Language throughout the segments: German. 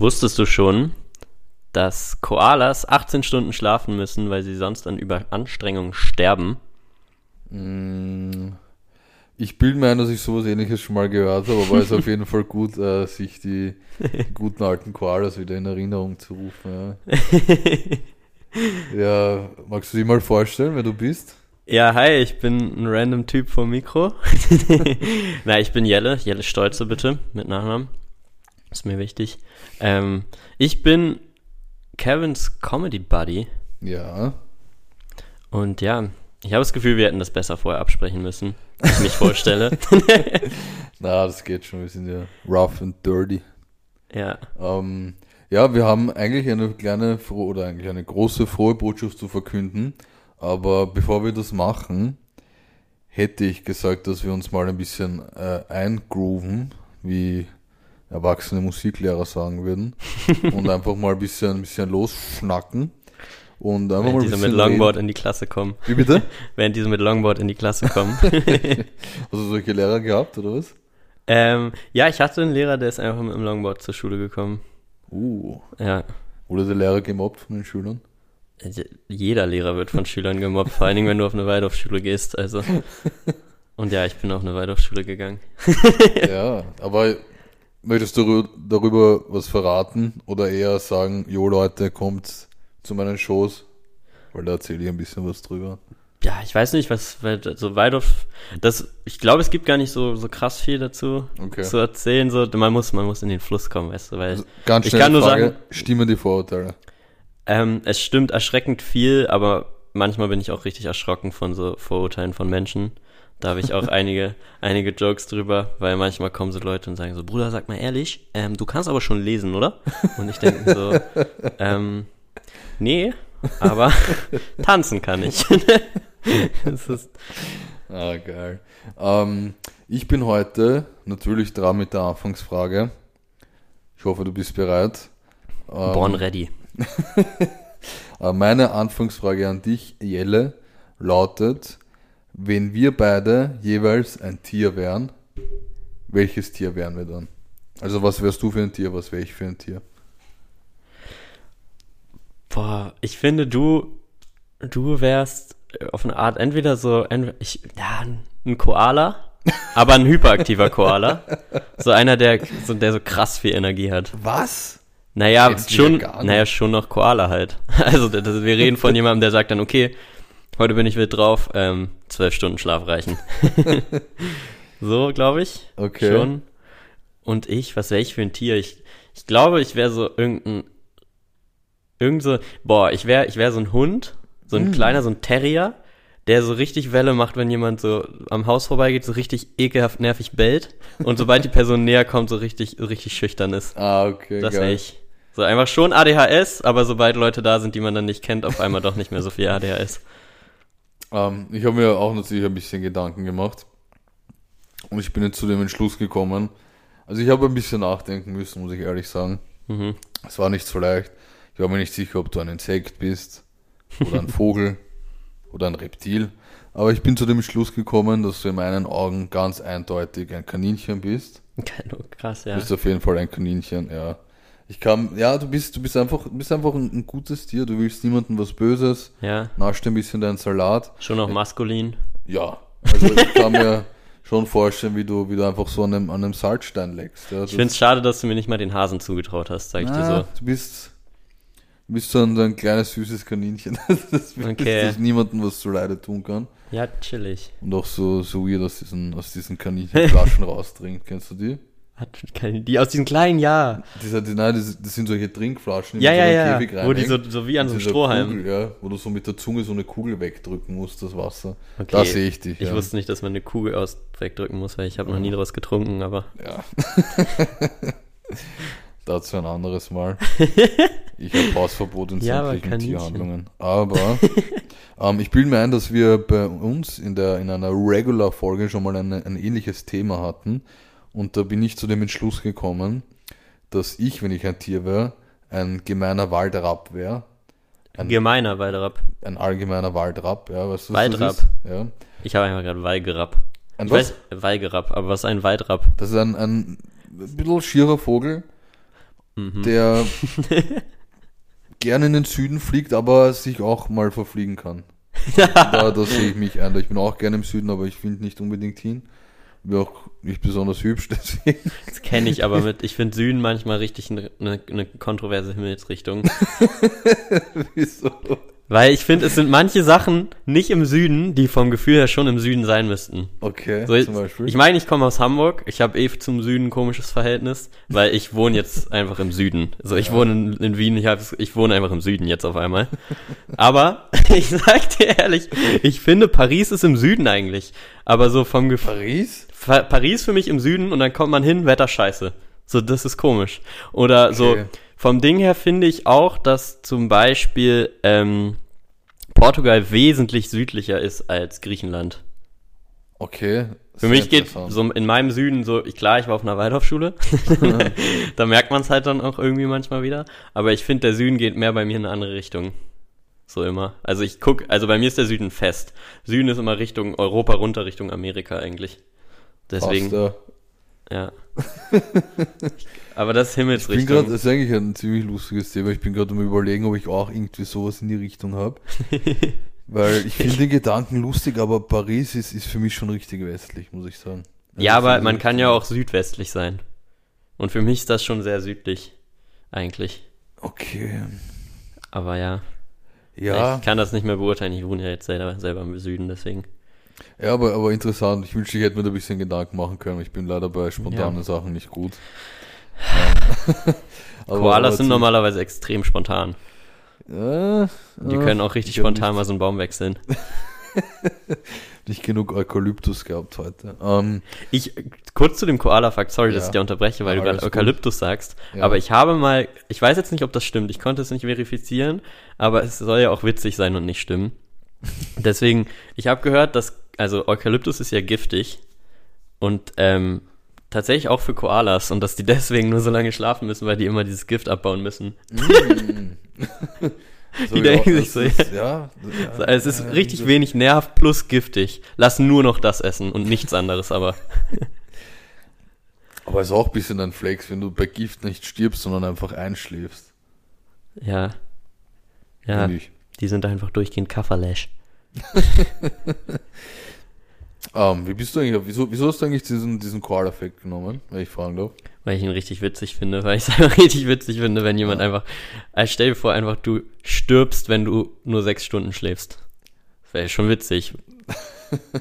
Wusstest du schon, dass Koalas 18 Stunden schlafen müssen, weil sie sonst an Überanstrengung sterben? Mm, Ich bilde mir ein, dass ich sowas ähnliches schon mal gehört habe, aber es ist auf jeden Fall gut, äh, sich die, die guten alten Koalas wieder in Erinnerung zu rufen. Ja. ja, magst du dich mal vorstellen, wer du bist? Ja, hi, ich bin ein random Typ vom Mikro. Na, ich bin Jelle, Jelle Stolze bitte, mit Nachnamen. Ist mir wichtig. Ähm, ich bin Kevins Comedy Buddy Ja. und ja, ich habe das Gefühl, wir hätten das besser vorher absprechen müssen, wie ich mich vorstelle. Na, das geht schon, wir sind ja rough and dirty. ja, Ähm, ja, wir haben eigentlich eine kleine frohe oder eigentlich eine große frohe Botschaft zu verkünden. Aber bevor wir das machen, hätte ich gesagt, dass wir uns mal ein bisschen äh, eingrooven, wie erwachsene Musiklehrer sagen würden. und einfach mal ein bisschen, ein bisschen losschnacken. Und einfach mal während ein diese mit Longboard reden. in die Klasse kommen. Wie bitte? Während diese mit Longboard in die Klasse kommen. Hast du solche Lehrer gehabt, oder was? ähm, ja, ich hatte einen Lehrer, der ist einfach mit dem Longboard zur Schule gekommen. Uh. Ja, Wurde der Lehrer gemobbt von den Schülern? jeder Lehrer wird von Schülern gemobbt, vor allen Dingen, wenn du auf eine Waldorfschule gehst, also. Und ja, ich bin auf eine Waldorfschule gegangen. Ja, aber möchtest du darü- darüber was verraten oder eher sagen, jo Leute, kommt zu meinen Shows? Weil da erzähle ich ein bisschen was drüber. Ja, ich weiß nicht, was, weil, so Waldorf, das, ich glaube, es gibt gar nicht so, so krass viel dazu Okay. zu erzählen, so, man muss, man muss in den Fluss kommen, weißt du, weil, Also ganz ich schnell kann nur Frage, sagen- stimmen die Vorurteile? ähm, es stimmt erschreckend viel, aber manchmal bin ich auch richtig erschrocken von so Vorurteilen von Menschen. Da habe ich auch einige, einige Jokes drüber, weil manchmal kommen so Leute und sagen so, Bruder, sag mal ehrlich, ähm, du kannst aber schon lesen, oder? Und ich denke so, ähm, nee, aber tanzen kann ich. das ist, Ah, geil. Ähm, ich bin heute natürlich dran mit der Anfangsfrage. Ich hoffe, du bist bereit. Ähm, born ready. Äh, Meine Anfangsfrage an dich, Jelle, lautet, wenn wir beide jeweils ein Tier wären, welches Tier wären wir dann? Also was wärst du für ein Tier, was wäre ich für ein Tier? Boah, ich finde, du, du wärst auf eine Art entweder so, entweder, ich, ja, ein Koala, aber ein hyperaktiver Koala. So einer, der so, der so krass viel Energie hat. Was? Naja, Jetzt schon, naja, schon noch Koala halt. Also, das- wir reden von jemandem, der sagt dann, okay, heute bin ich wild drauf, ähm, zwölf Stunden Schlaf reichen. so, glaube ich. Okay. Schon. Und ich, was wäre ich für ein Tier? Ich, ich glaube, ich wäre so irgendein, irgend so, boah, ich wäre, ich wäre so ein Hund, so ein Hm. kleiner, so ein Terrier, der so richtig Welle macht, wenn jemand so am Haus vorbeigeht, so richtig ekelhaft nervig bellt und sobald die Person näher kommt, so richtig, richtig schüchtern ist. Ah, okay, Das wäre ich. So einfach schon ADHS, aber sobald Leute da sind, die man dann nicht kennt, auf einmal doch nicht mehr so viel ADHS. Ähm, ich habe mir auch natürlich ein bisschen Gedanken gemacht und ich bin jetzt zu dem Entschluss gekommen. Also ich habe ein bisschen nachdenken müssen, muss ich ehrlich sagen. Mhm. Es war nicht so leicht. Ich war mir nicht sicher, ob du ein Insekt bist oder ein Vogel oder ein Reptil. Aber ich bin zu dem Schluss gekommen, dass du in meinen Augen ganz eindeutig ein Kaninchen bist. Krass, Du ja. bist auf jeden Fall ein Kaninchen, ja. Ich kann, ja, du bist, du bist einfach, du bist einfach ein, ein gutes Tier. Du willst niemandem was Böses. Ja, Nascht ein bisschen deinen Salat. schon noch maskulin. Ja, also ich kann mir schon vorstellen, wie du, wie du einfach so an einem, an einem Salzstein leckst. Ja, Ich finde es schade, dass du mir nicht mal den Hasen zugetraut hast, sag ich dir Ah, so. Du bist, du bist so ein, ein kleines süßes Kaninchen, das, Okay. das niemandem was zu Leide tun kann. Ja, chillig. Und auch so, so weird aus diesen, aus diesen Kaninchenflaschen raustrinkt. Kennst du die? Hat keine, die aus diesen kleinen, ja. Diese, die, nein, das, das sind solche Trinkflaschen, die Ja, ja, so in ja. Käfig Wo die so, so wie an so einem dieser Strohhalm. Kugel, ja, wo du so mit der Zunge so eine Kugel wegdrücken musst, das Wasser. Okay. Da sehe ich dich. Ich ja. wusste nicht, dass man eine Kugel aus wegdrücken muss, weil ich habe noch nie daraus getrunken, aber Ja. Dazu ein anderes Mal. Ich habe Hausverbot in Ja, sämtlichen. Tierhandlungen. Aber ähm, ich bilde mir ein, dass wir bei uns in, der, in einer Regular-Folge schon mal eine, ein ähnliches Thema hatten. Und da bin ich zu dem Entschluss gekommen, dass ich, wenn ich ein Tier wäre, ein gemeiner Waldrapp wäre. Ein, gemeiner Waldrapp. ein allgemeiner Waldrapp, ja, weißt du, was Waldrapp. Ja. Ich habe einfach gerade Walgerapp. Ein Ich was? weiß, Walgerapp, aber was ist ein Waldrapp? Das ist ein, ein bisschen schierer Vogel, Mhm. der gerne in den Süden fliegt, aber sich auch mal verfliegen kann. da, da sehe ich mich ein. Ich bin auch gerne im Süden, aber ich finde nicht unbedingt hin. Auch nicht besonders hübsch, deswegen. Das kenne ich aber mit. Ich finde Süden manchmal richtig eine ne, ne kontroverse Himmelsrichtung. Wieso? Weil ich finde, es sind manche Sachen nicht im Süden, die vom Gefühl her schon im Süden sein müssten. Okay, So, ich zum Beispiel. ich meine, ich komme aus Hamburg. Ich habe eh zum Süden ein komisches Verhältnis, weil ich wohne jetzt einfach im Süden. So, ich wohne in, in Wien, ich, hab, ich wohne einfach im Süden jetzt auf einmal. Aber ich sag dir ehrlich, ich finde, Paris ist im Süden eigentlich. Aber so vom Gefühl. Paris? Fa- Paris für mich im Süden und dann kommt man hin, Wetter scheiße. So, das ist komisch. Oder so, Okay. Vom Ding her finde ich auch, dass zum Beispiel ähm, Portugal wesentlich südlicher ist als Griechenland. Okay. Für mich geht so in meinem Süden so, ich, klar, ich war auf einer Waldorfschule. da merkt man es halt dann auch irgendwie manchmal wieder. Aber ich finde, der Süden geht mehr bei mir in eine andere Richtung. So immer. Also ich guck, also bei mir ist der Süden fest. Süden ist immer Richtung Europa runter, Richtung Amerika eigentlich. Deswegen, Passt, ja. ja. Aber das ist Ich bin gerade, Himmelsrichtung. das ist eigentlich ein ziemlich lustiges Thema. Ich bin gerade am überlegen, ob ich auch irgendwie sowas in die Richtung habe. Weil ich finde den Gedanken lustig, aber Paris ist, ist für mich schon richtig westlich, muss ich sagen. Ja, Also aber so man kann ja auch südwestlich sein. Und für mich ist das schon sehr südlich. Eigentlich. Okay. Aber ja. Ja, Ich kann das nicht mehr beurteilen. Ich wohne ja jetzt selber, selber im Süden, deswegen. ja aber, aber interessant. Ich wünschte, ich hätte mir da ein bisschen Gedanken machen können. Ich bin leider bei spontanen Sachen nicht gut. Koalas sind normalerweise extrem spontan. Äh, Die äh, können auch richtig spontan nicht- mal so einen Baum wechseln. nicht genug Eukalyptus gehabt heute. Ähm, Ich, kurz zu dem Koala-Fakt, sorry, dass Ja. ich dir unterbreche, weil Ja, du gerade alles gut. Eukalyptus sagst. Ja. Aber ich habe mal, ich weiß jetzt nicht, ob das stimmt, ich konnte es nicht verifizieren, aber es soll ja auch witzig sein und nicht stimmen. Deswegen, ich habe gehört, dass, also Eukalyptus ist ja giftig und ähm, tatsächlich auch für Koalas und dass die deswegen nur so lange schlafen müssen, weil die immer dieses Gift abbauen müssen. mm. So, Die denken ja, sich so, ist- ja. ja, Es ist ja, richtig wenig Nerv plus giftig. Lass nur noch das essen und nichts anderes, aber. Aber ist auch ein bisschen ein Flex, wenn du bei Gift nicht stirbst, sondern einfach einschläfst. Ja. Ja, die sind einfach durchgehend Kafferlash. Ähm, wie bist du eigentlich, wieso, wieso hast du eigentlich diesen, diesen Koala-Effekt genommen, wenn ich fragen darf? Weil ich ihn richtig witzig finde, weil ich es einfach richtig witzig finde, wenn jemand Ja. einfach. Also stell dir vor, einfach du stirbst, wenn du nur sechs Stunden schläfst. Das wäre schon witzig.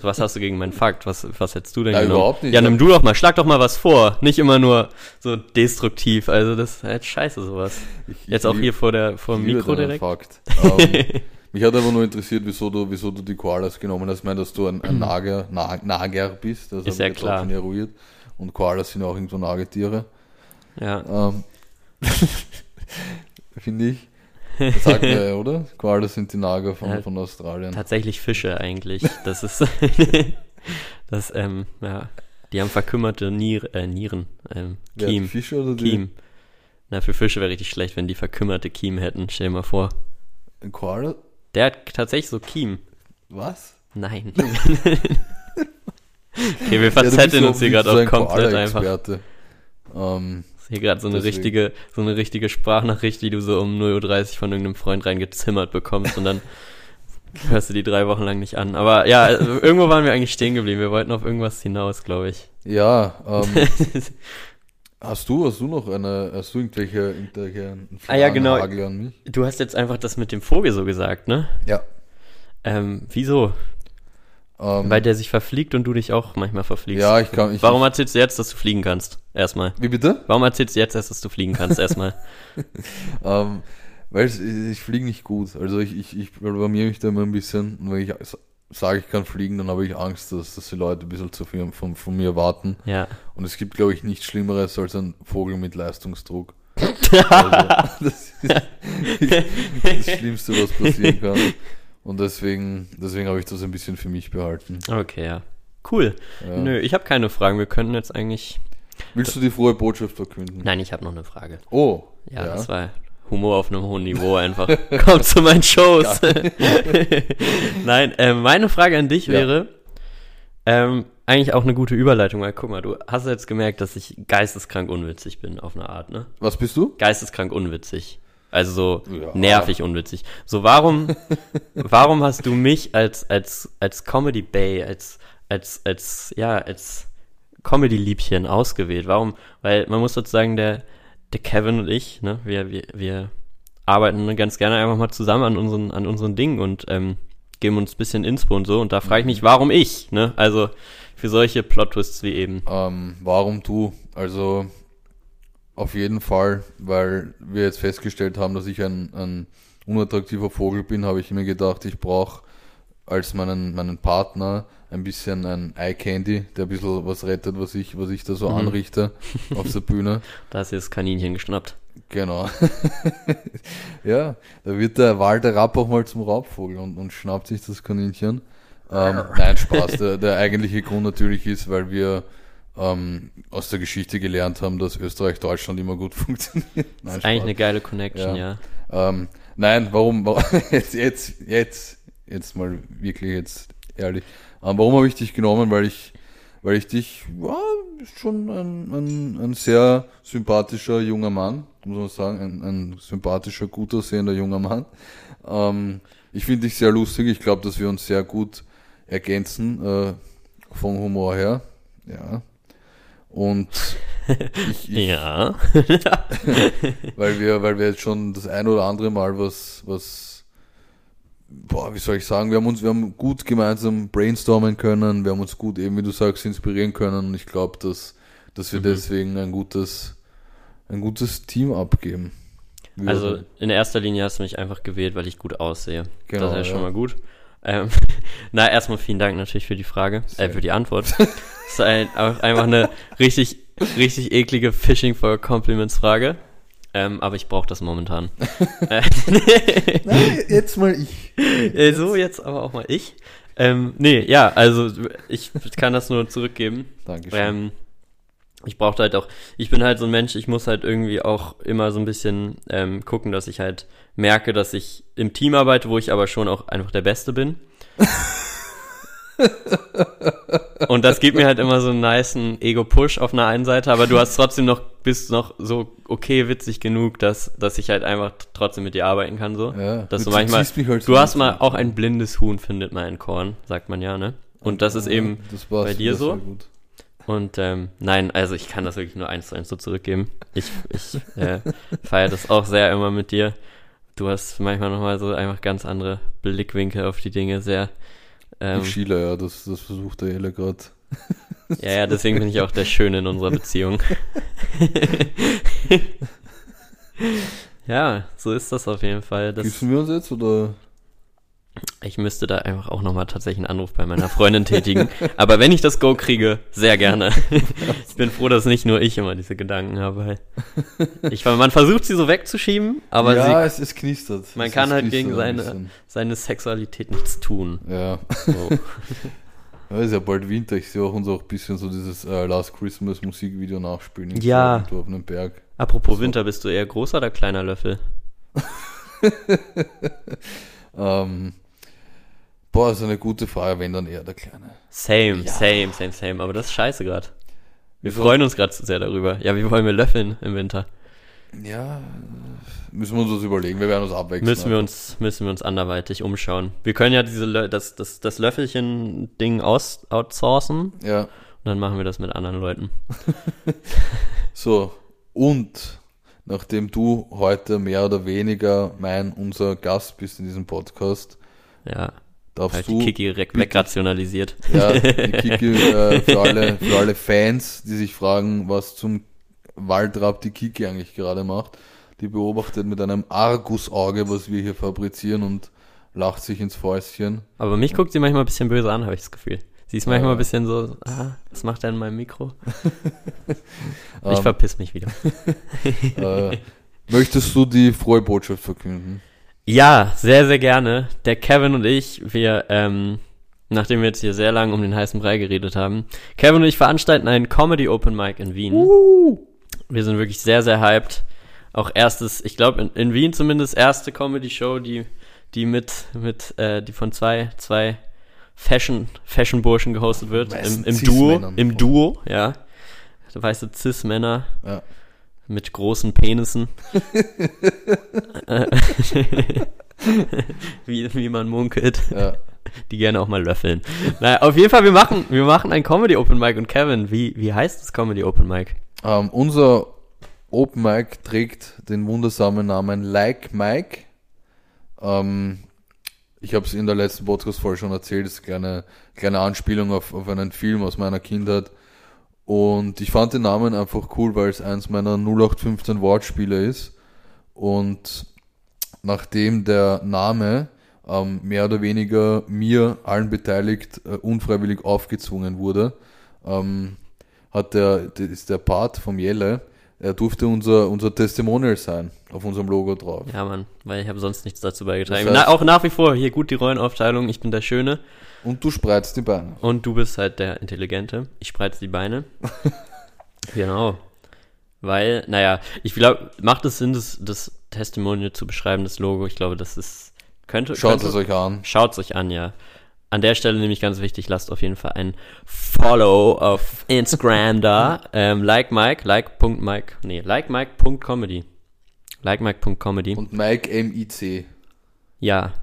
Was hast du gegen meinen Fakt? Was, was hättest du denn Ja, genommen? überhaupt nicht. Ja, nimm du doch mal, schlag doch mal was vor. Nicht immer nur so destruktiv. Also das ist halt scheiße sowas. Ich, Jetzt auch hier vor der vor dem Mikro direkt. Fakt. Ähm, mich hat aber nur interessiert, wieso du, wieso du die Koalas genommen hast. Ich meine, dass du ein, ein Nager, Na, Nager bist. Das Ist ja klar. schon eruiert. Und Koalas sind ja auch irgendwo Nagetiere. Ja. Ähm, Finde ich. Das sagt man ja, oder? Koalas sind die Nager von, Ja. von Australien. Tatsächlich Fische eigentlich. Das ist das, ähm, ja. Die haben verkümmerte Nier, äh, Nieren. Ähm, Kiem. Fische oder die Kiem. Na, für Fische wäre richtig schlecht, wenn die verkümmerte Kiem hätten. Stell dir mal vor. Ein Koala? Der hat tatsächlich so Kiem. Was? Nein. okay, wir Ja, verzetteln so- uns hier gerade auch komplett einfach. Ähm, Das ist hier gerade so eine Deswegen. richtige, so eine richtige Sprachnachricht, die du so um 0.30 Uhr von irgendeinem Freund reingezimmert bekommst und dann hörst du die drei Wochen lang nicht an. Aber ja, also irgendwo waren wir eigentlich stehen geblieben. Wir wollten auf irgendwas hinaus, glaube ich. ja, ähm, hast du, hast du noch eine, hast du irgendwelche, irgendwelche Ah, ja, genau. Fragenhagel an mich? Du hast jetzt einfach das mit dem Vogel so gesagt, ne? Ja. Ähm, wieso? Ähm, Weil der sich verfliegt und du dich auch manchmal verfliegst. ja, ich kann, ich, Warum erzählst du jetzt, dass du fliegen kannst? Erstmal. wie bitte? Warum erzählst du jetzt erst, dass du fliegen kannst? Erstmal. Ähm, weil es- ich fliege nicht gut. Also ich, ich, ich blamier mich da immer ein bisschen. Und wenn ich sage, ich kann fliegen, dann habe ich Angst, dass, dass die Leute ein bisschen zu viel von, von mir warten. Ja. Und es gibt, glaube ich, nichts Schlimmeres als ein Vogel mit Leistungsdruck. Also, das ist das Schlimmste, was passieren kann. Und deswegen, deswegen habe ich das ein bisschen für mich behalten. Okay, ja. Cool. Ja. Nö, ich habe keine Fragen. Wir können jetzt eigentlich. Willst du die frohe Botschaft verkünden? Nein, ich habe noch eine Frage. Oh, Ja, das war Humor auf einem hohen Niveau einfach. Kommt zu meinen Shows. Nein, äh, meine Frage an dich Ja. wäre, ähm, eigentlich auch eine gute Überleitung, weil guck mal, du hast jetzt gemerkt, dass ich geisteskrank unwitzig bin auf eine Art, ne? Was bist du? Geisteskrank unwitzig. Also so Ja. nervig unwitzig. So warum, warum hast du mich als als als Comedy Bay, als als als ja als Comedy Liebchen ausgewählt? Warum? Weil man muss sozusagen der der Kevin und ich, ne, wir wir wir arbeiten ganz gerne einfach mal zusammen an unseren an unseren Dingen und ähm, geben uns ein bisschen Inspo und so. Und da frage ich mich, warum ich? Ne? Also für solche Plot Twists wie eben. Ähm, warum du? Also auf jeden Fall, weil wir jetzt festgestellt haben, dass ich ein, ein unattraktiver Vogel bin, habe ich mir gedacht, ich brauche als meinen, meinen Partner ein bisschen ein Eye Candy, der ein bisschen was rettet, was ich, was ich da so anrichte auf der Bühne. Da du das Kaninchen geschnappt. Genau. ja, da wird der Walter Rapp auch mal zum Raubvogel und, und schnappt sich das Kaninchen. Ähm, nein, Spaß. Der, der eigentliche Grund natürlich ist, weil wir ähm, aus der Geschichte gelernt haben, dass Österreich-Deutschland immer gut funktioniert. Nein, Ist eigentlich eine geile Connection, ja. ja. Ähm, nein, warum, warum jetzt, jetzt, jetzt, jetzt mal wirklich jetzt ehrlich. Warum habe ich dich genommen? Weil ich, weil ich dich, ja, schon ein, ein, ein sehr sympathischer junger Mann, muss man sagen, ein, ein sympathischer, gut aussehender junger Mann. Ähm, ich finde dich sehr lustig. Ich glaube, dass wir uns sehr gut ergänzen äh, vom Humor her. Ja. Und ich, ich, Ja. weil wir, weil wir jetzt schon das ein oder andere Mal was, was, boah, wie soll ich sagen, wir haben uns, wir haben gut gemeinsam brainstormen können, wir haben uns gut eben, wie du sagst, inspirieren können und ich glaube, dass, dass wir deswegen ein gutes, ein gutes Team abgeben. Wir- Also in erster Linie hast du mich einfach gewählt, weil ich gut aussehe. Genau, das ist ja schon mal gut. Ähm, na, erstmal vielen Dank natürlich für die Frage, äh, für die Antwort. das ist ein, einfach eine richtig, richtig eklige Fishing for Compliments Frage. Ähm, aber ich brauche das momentan. äh, Nein, jetzt mal ich. äh, so, jetzt aber auch mal ich. Ähm, nee, ja, also ich kann das nur zurückgeben. Dankeschön. Ähm, ich brauchte halt auch, ich bin halt so ein Mensch, ich muss halt irgendwie auch immer so ein bisschen ähm, gucken, dass ich halt merke, dass ich im Team arbeite, wo ich aber schon auch einfach der Beste bin. Und das gibt mir halt immer so einen niceen Ego-Push auf einer einen Seite, aber du hast trotzdem noch, bist noch so okay witzig genug, dass, dass ich halt einfach trotzdem mit dir arbeiten kann, so. Ja, dass du manchmal, halt du hast mal auch ein blindes Huhn findet mal ein Korn, sagt man ja, ne? Und das ist eben, das bei dir so? gut. und ähm, nein, also ich kann das wirklich nur eins zu eins so zurückgeben. Ich, ich äh, feiere das auch sehr immer mit dir. Du hast manchmal nochmal so einfach ganz andere Blickwinkel auf die Dinge, sehr. Ähm, Ich schiele, ja, das, das versucht der Ele gerade. ja, ja, deswegen bin ich auch der Schöne in unserer Beziehung. ja, so ist das auf jeden Fall. Das, Küssen wir uns jetzt oder? Ich müsste da einfach auch nochmal tatsächlich einen Anruf bei meiner Freundin tätigen. Aber wenn ich das Go kriege, sehr gerne. ich bin froh, dass nicht nur ich immer diese Gedanken habe. Ich, man versucht sie so wegzuschieben, aber ja, sie, es, es knistert. man Es- kann halt gegen seine, seine Sexualität nichts tun. Ja. So. ja, ist ja bald Winter. Ich sehe auch uns auch ein bisschen so dieses äh, Last Christmas Musikvideo nachspielen. Ja. auf einem Berg. Apropos Winter, bist du eher großer oder kleiner Löffel? Ähm, boah, ist eine gute Frage, wenn dann eher der Kleine. Same, Ja. same, same, same. Aber das ist scheiße gerade. Wir Wieso? freuen uns gerade zu sehr darüber. Ja, wie wollen wir löffeln im Winter? Ja, müssen wir uns das überlegen. Wir werden uns abwechseln. Müssen wir uns, müssen wir uns anderweitig umschauen. Wir können ja diese, das, das, das Löffelchen-Ding aus, outsourcen und Ja, dann machen wir das mit anderen Leuten. so. Und nachdem du heute mehr oder weniger mein, unser Gast bist in diesem Podcast, Ja, darfst halt du die Kiki re- wegrationalisiert. Ja, die Kiki äh, für, alle, für alle Fans, die sich fragen, was zum Waldrapp die Kiki eigentlich gerade macht. Die beobachtet mit einem Argusauge, was wir hier fabrizieren und lacht sich ins Fäustchen. Aber mich guckt sie manchmal ein bisschen böse an, habe ich das Gefühl. Sie ist manchmal ein bisschen so, ah, was macht er in meinem Mikro? Ich Ähm, verpiss mich wieder. äh, möchtest du die frohe Botschaft verkünden? Ja, sehr, sehr gerne. Der Kevin und ich, wir, ähm, nachdem wir jetzt hier sehr lange um den heißen Brei geredet haben, Kevin und ich veranstalten einen Comedy Open Mic in Wien. Wir sind wirklich sehr, sehr hyped. Auch erstes, ich glaube in, in Wien zumindest erste Comedy Show, die, die mit, mit, äh, die von zwei, zwei Fashion, Fashion-Burschen gehostet wird. Im, im Duo, im Duo, ja. Weiße Cis-Männer Ja. Mit großen Penissen. Wie, wie man munkelt. Ja. Die gerne auch mal löffeln. Naja, auf jeden Fall, wir machen, wir machen ein Comedy Open Mic und Kevin, wie, wie heißt das Comedy Open Mic? Ähm, unser Open Mic trägt den wundersamen Namen Like Mike. Ähm, ich habe es in der letzten Podcast-Folge schon erzählt, das ist eine kleine, kleine Anspielung auf, auf einen Film aus meiner Kindheit. Und ich fand den Namen einfach cool, weil es eins meiner 0815 Wortspiele ist. Und nachdem der Name ähm, mehr oder weniger mir, allen beteiligt, äh, unfreiwillig aufgezwungen wurde, ähm, hat der, ist der Part vom Jelle, er durfte unser, unser Testimonial sein, auf unserem Logo drauf. Ja, Mann, weil ich habe sonst nichts dazu beigetragen. Das heißt- Na, auch nach wie vor, hier gut die Rollenaufteilung, ich bin der Schöne Und du spreizt die Beine. und du bist halt der Intelligente. Ich spreiz die Beine. genau. Weil, naja, ich glaube, macht es Sinn, das, das Testimonial zu beschreiben, das Logo? Ich glaube, das ist, könnte, Schaut könnte, es euch an. Schaut es euch an, ja. An der Stelle nämlich ganz wichtig, lasst auf jeden Fall ein Follow auf Instagram da. Ähm, like Mike, like.mike, nee, likemike.comedy. Likemike.comedy. Und Mike M-I-C. Ja,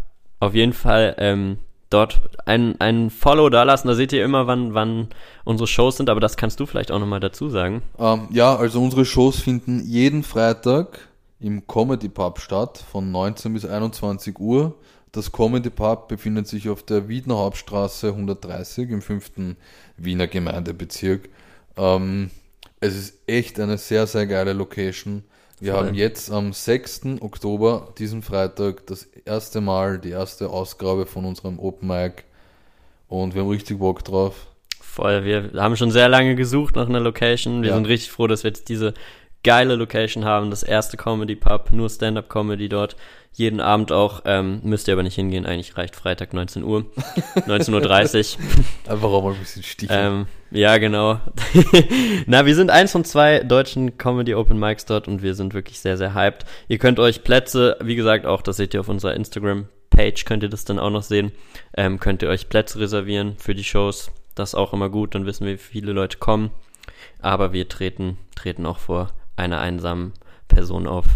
auf jeden Fall ähm, dort ein, ein Follow da lassen. Da seht ihr immer, wann, wann unsere Shows sind, aber das kannst du vielleicht auch nochmal dazu sagen. Ähm, ja, also unsere Shows finden jeden Freitag im Comedy Pub statt, von 19 bis 21 Uhr. Das Comedy Pub befindet sich auf der Wiedner Hauptstraße 130 im 5. Wiener Gemeindebezirk. Ähm, es ist echt eine sehr, sehr geile Location. Wir Voll. haben jetzt am 6. Oktober, diesen Freitag, das erste Mal, die erste Ausgabe von unserem Open Mic. Und wir haben richtig Bock drauf. Voll, wir haben schon sehr lange gesucht nach einer Location. Wir Ja. sind richtig froh, dass wir jetzt diese geile Location haben. Das erste Comedy Pub, nur Stand-Up-Comedy dort. Jeden Abend auch. Ähm, müsst ihr aber nicht hingehen, eigentlich reicht Freitag 19 Uhr. 19.30 Uhr. Einfach auch mal ein bisschen sticheln. Ähm, ja, genau. Na, wir sind eins von zwei deutschen Comedy Open Mics dort und wir sind wirklich sehr, sehr hyped. Ihr könnt euch Plätze, wie gesagt, auch das seht ihr auf unserer Instagram-Page, könnt ihr das dann auch noch sehen. Ähm, könnt ihr euch Plätze reservieren für die Shows. Das ist auch immer gut, dann wissen wir, wie viele Leute kommen. Aber wir treten, treten auch vor einer einsamen Person auf.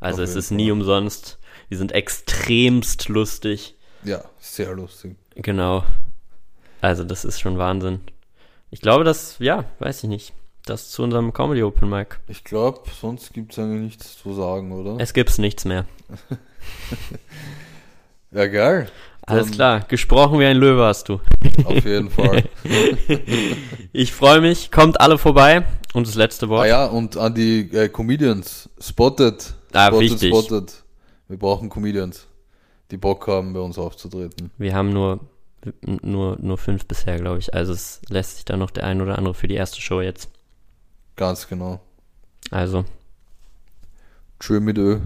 Also Auf es ist nie umsonst. Wir sind extremst lustig. ja, sehr lustig. Genau. Also das ist schon Wahnsinn. Ich glaube, das, ja, weiß ich nicht. Das zu unserem Comedy Open Mic. Ich glaube, sonst gibt es eigentlich nichts zu sagen, oder? Es gibt's nichts mehr. Ja, geil. Alles klar. Gesprochen wie ein Löwe hast du. Auf jeden Fall. Ich freue mich. Kommt alle vorbei. Und das letzte ah Wort. ja, und an die äh, Comedians. Spotted. Ah, spotted, wichtig. spotted. Wir brauchen Comedians, die Bock haben, bei uns aufzutreten. Wir haben nur, nur, nur fünf bisher, glaube ich. Also es lässt sich da noch der ein oder andere für die erste Show jetzt. Ganz genau. Also, Tschö mit Ö.